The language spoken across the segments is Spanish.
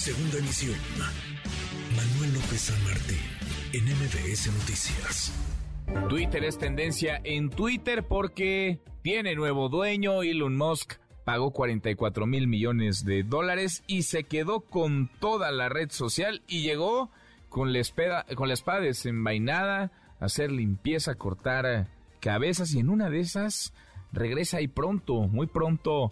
Segunda emisión. Manuel López San Martín, en MBS Noticias. Twitter es tendencia en Twitter porque tiene nuevo dueño. Elon Musk pagó 44 mil millones de dólares y se quedó con toda la red social y llegó con la espada, con la espada desenvainada a hacer limpieza, cortar cabezas y en una de esas regresa y pronto, muy pronto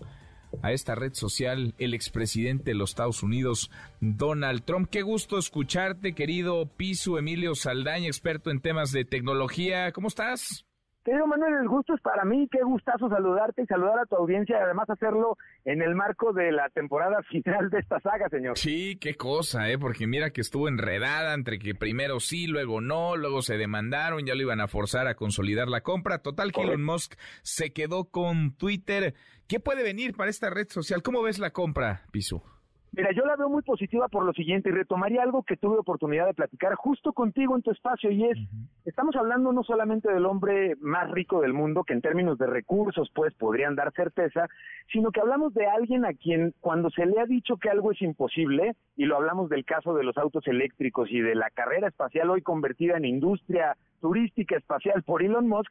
a esta red social el expresidente de los Estados Unidos, Donald Trump. Qué gusto escucharte, querido Piso Emilio Saldaña, experto en temas de tecnología. ¿Cómo estás? Querido Manuel, el gusto es para mí, qué gustazo saludarte y saludar a tu audiencia y además hacerlo en el marco de la temporada final de esta saga, señor. Sí, qué cosa, ¿eh? Porque mira que estuvo enredada entre que primero sí, luego no, luego se demandaron, ya lo iban a forzar a consolidar la compra. Total, que Elon Musk se quedó con Twitter. ¿Qué puede venir para esta red social? ¿Cómo ves la compra, Pisu? Mira, yo la veo muy positiva por lo siguiente y retomaría algo que tuve oportunidad de platicar justo contigo en tu espacio y es, estamos hablando no solamente del hombre más rico del mundo, que en términos de recursos pues podrían dar certeza, sino que hablamos de alguien a quien cuando se le ha dicho que algo es imposible, y lo hablamos del caso de los autos eléctricos y de la carrera espacial hoy convertida en industria turística espacial por Elon Musk,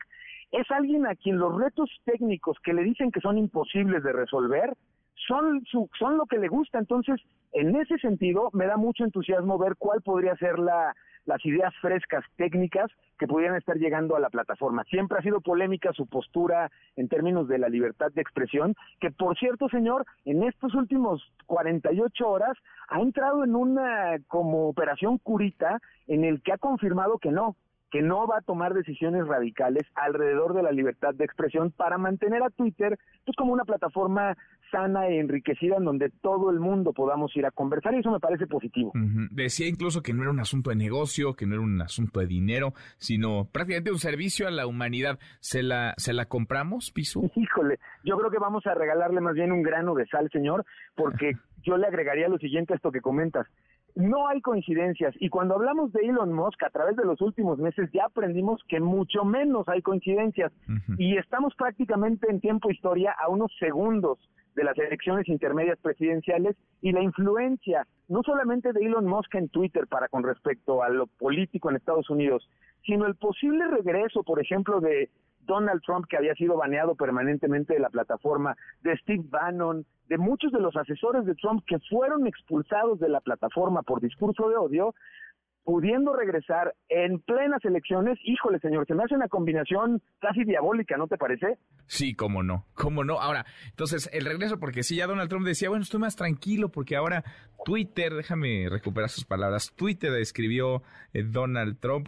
es alguien a quien los retos técnicos que le dicen que son imposibles de resolver, son, su, son lo que le gusta. Entonces, en ese sentido, me da mucho entusiasmo ver cuál podría ser la, las ideas frescas técnicas que pudieran estar llegando a la plataforma. Siempre ha sido polémica su postura en términos de la libertad de expresión, que por cierto, señor, en estos últimos 48 horas ha entrado en una como operación curita en el que ha confirmado que no, que no va a tomar decisiones radicales alrededor de la libertad de expresión para mantener a Twitter pues como una plataforma sana e enriquecida en donde todo el mundo podamos ir a conversar y eso me parece positivo. Decía incluso que no era un asunto de negocio, que no era un asunto de dinero, sino prácticamente un servicio a la humanidad. ¿Se la, se la compramos, Piso? Híjole, yo creo que vamos a regalarle más bien un grano de sal, señor, porque yo le agregaría lo siguiente a esto que comentas. No hay coincidencias. Y cuando hablamos de Elon Musk a través de los últimos meses ya aprendimos que mucho menos hay coincidencias. Y estamos prácticamente en tiempo historia a unos segundos de las elecciones intermedias presidenciales y la influencia no solamente de Elon Musk en Twitter para con respecto a lo político en Estados Unidos, sino el posible regreso, por ejemplo, de Donald Trump, que había sido baneado permanentemente de la plataforma, de Steve Bannon, de muchos de los asesores de Trump que fueron expulsados de la plataforma por discurso de odio, pudiendo regresar en plenas elecciones, híjole señor, se me hace una combinación casi diabólica, ¿no te parece? Sí, cómo no, cómo no. Ahora, entonces, el regreso, porque sí, ya Donald Trump decía, bueno, estoy más tranquilo porque ahora Twitter, déjame recuperar sus palabras, Twitter escribió eh, Donald Trump,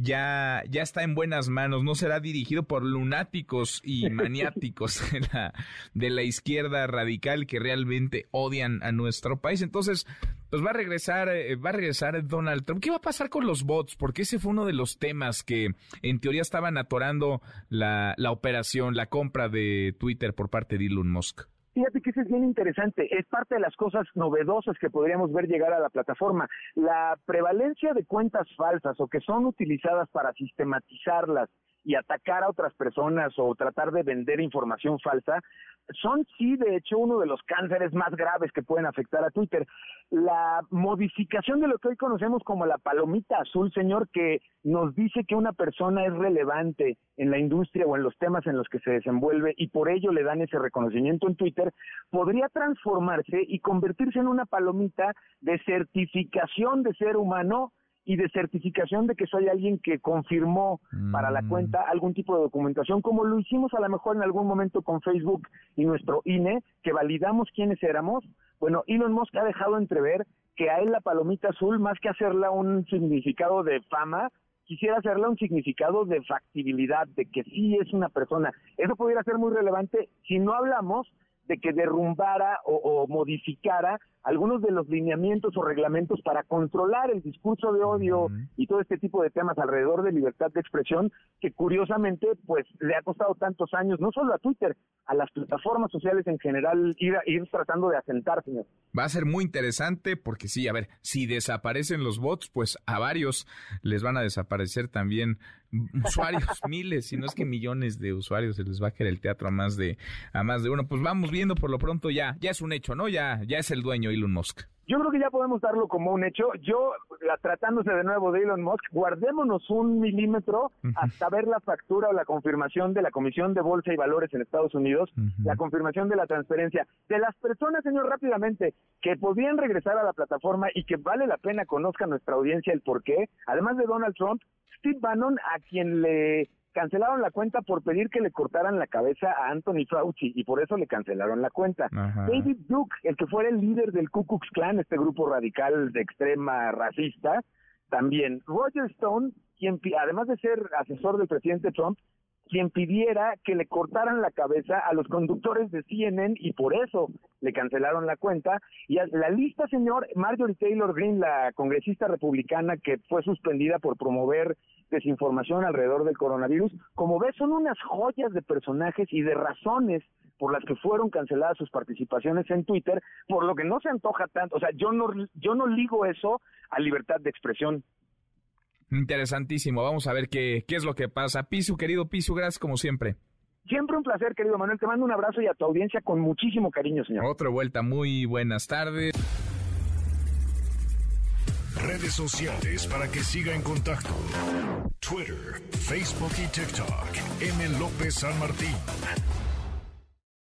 ya, ya está en buenas manos, no será dirigido por lunáticos y maniáticos de la, de la izquierda radical que realmente odian a nuestro país. Entonces, pues va a regresar, eh, va a regresar Donald Trump. ¿Qué va a pasar con los bots? Porque ese fue uno de los temas que en teoría estaban atorando la, la operación, la compra de Twitter por parte de Elon Musk. Fíjate que eso es bien interesante, es parte de las cosas novedosas que podríamos ver llegar a la plataforma. La prevalencia de cuentas falsas o que son utilizadas para sistematizarlas y atacar a otras personas o tratar de vender información falsa, son sí, de hecho, uno de los cánceres más graves que pueden afectar a Twitter. La modificación de lo que hoy conocemos como la palomita azul, señor, que nos dice que una persona es relevante en la industria o en los temas en los que se desenvuelve y por ello le dan ese reconocimiento en Twitter, podría transformarse y convertirse en una palomita de certificación de ser humano y de certificación de que soy alguien que confirmó para la mm. cuenta algún tipo de documentación, como lo hicimos a lo mejor en algún momento con Facebook y nuestro INE, que validamos quiénes éramos. Bueno, Elon Musk ha dejado entrever que a él la palomita azul, más que hacerla un significado de fama, quisiera hacerla un significado de factibilidad, de que sí es una persona. Eso pudiera ser muy relevante si no hablamos de que derrumbara o, modificara algunos de los lineamientos o reglamentos para controlar el discurso de odio y todo este tipo de temas alrededor de libertad de expresión que curiosamente pues le ha costado tantos años no solo a Twitter a las plataformas sociales en general ir, ir tratando de asentar señor. Va a ser muy interesante porque sí a ver si desaparecen los bots pues a varios les van a desaparecer también usuarios miles si no es que millones de usuarios se les va a quedar el teatro a más de a más de uno. Pues vamos viendo por lo pronto ya ya es un hecho no ya ya es el dueño Elon Musk. yo creo que ya podemos darlo como un hecho. Yo, la, tratándose de nuevo de Elon Musk, guardémonos un milímetro hasta ver la factura o la confirmación de la Comisión de Bolsa y Valores en Estados Unidos, la confirmación de la transferencia de las personas, señor, rápidamente, que podían regresar a la plataforma y que vale la pena conozca nuestra audiencia el por qué. Además de Donald Trump, Steve Bannon, a quien le cancelaron la cuenta por pedir que le cortaran la cabeza a Anthony Fauci y por eso le cancelaron la cuenta. David Duke, el que fuera el líder del Ku Klux Klan, este grupo radical de extrema racista, también. Roger Stone, quien además de ser asesor del presidente Trump, quien pidiera que le cortaran la cabeza a los conductores de CNN y por eso le cancelaron la cuenta. Y la lista, señor, Marjorie Taylor Greene, la congresista republicana que fue suspendida por promover desinformación alrededor del coronavirus, como ves, son unas joyas de personajes y de razones por las que fueron canceladas sus participaciones en Twitter, por lo que no se antoja tanto, o sea, yo no yo no ligo eso a libertad de expresión. Interesantísimo. Vamos a ver qué, qué es lo que pasa. Pisu, querido Pisu, gracias como siempre. Siempre un placer, querido Manuel. Te mando un abrazo y a tu audiencia con muchísimo cariño, señor. Otra vuelta. Muy buenas tardes. Redes sociales para que siga en contacto: Twitter, Facebook y TikTok. M. López San Martín.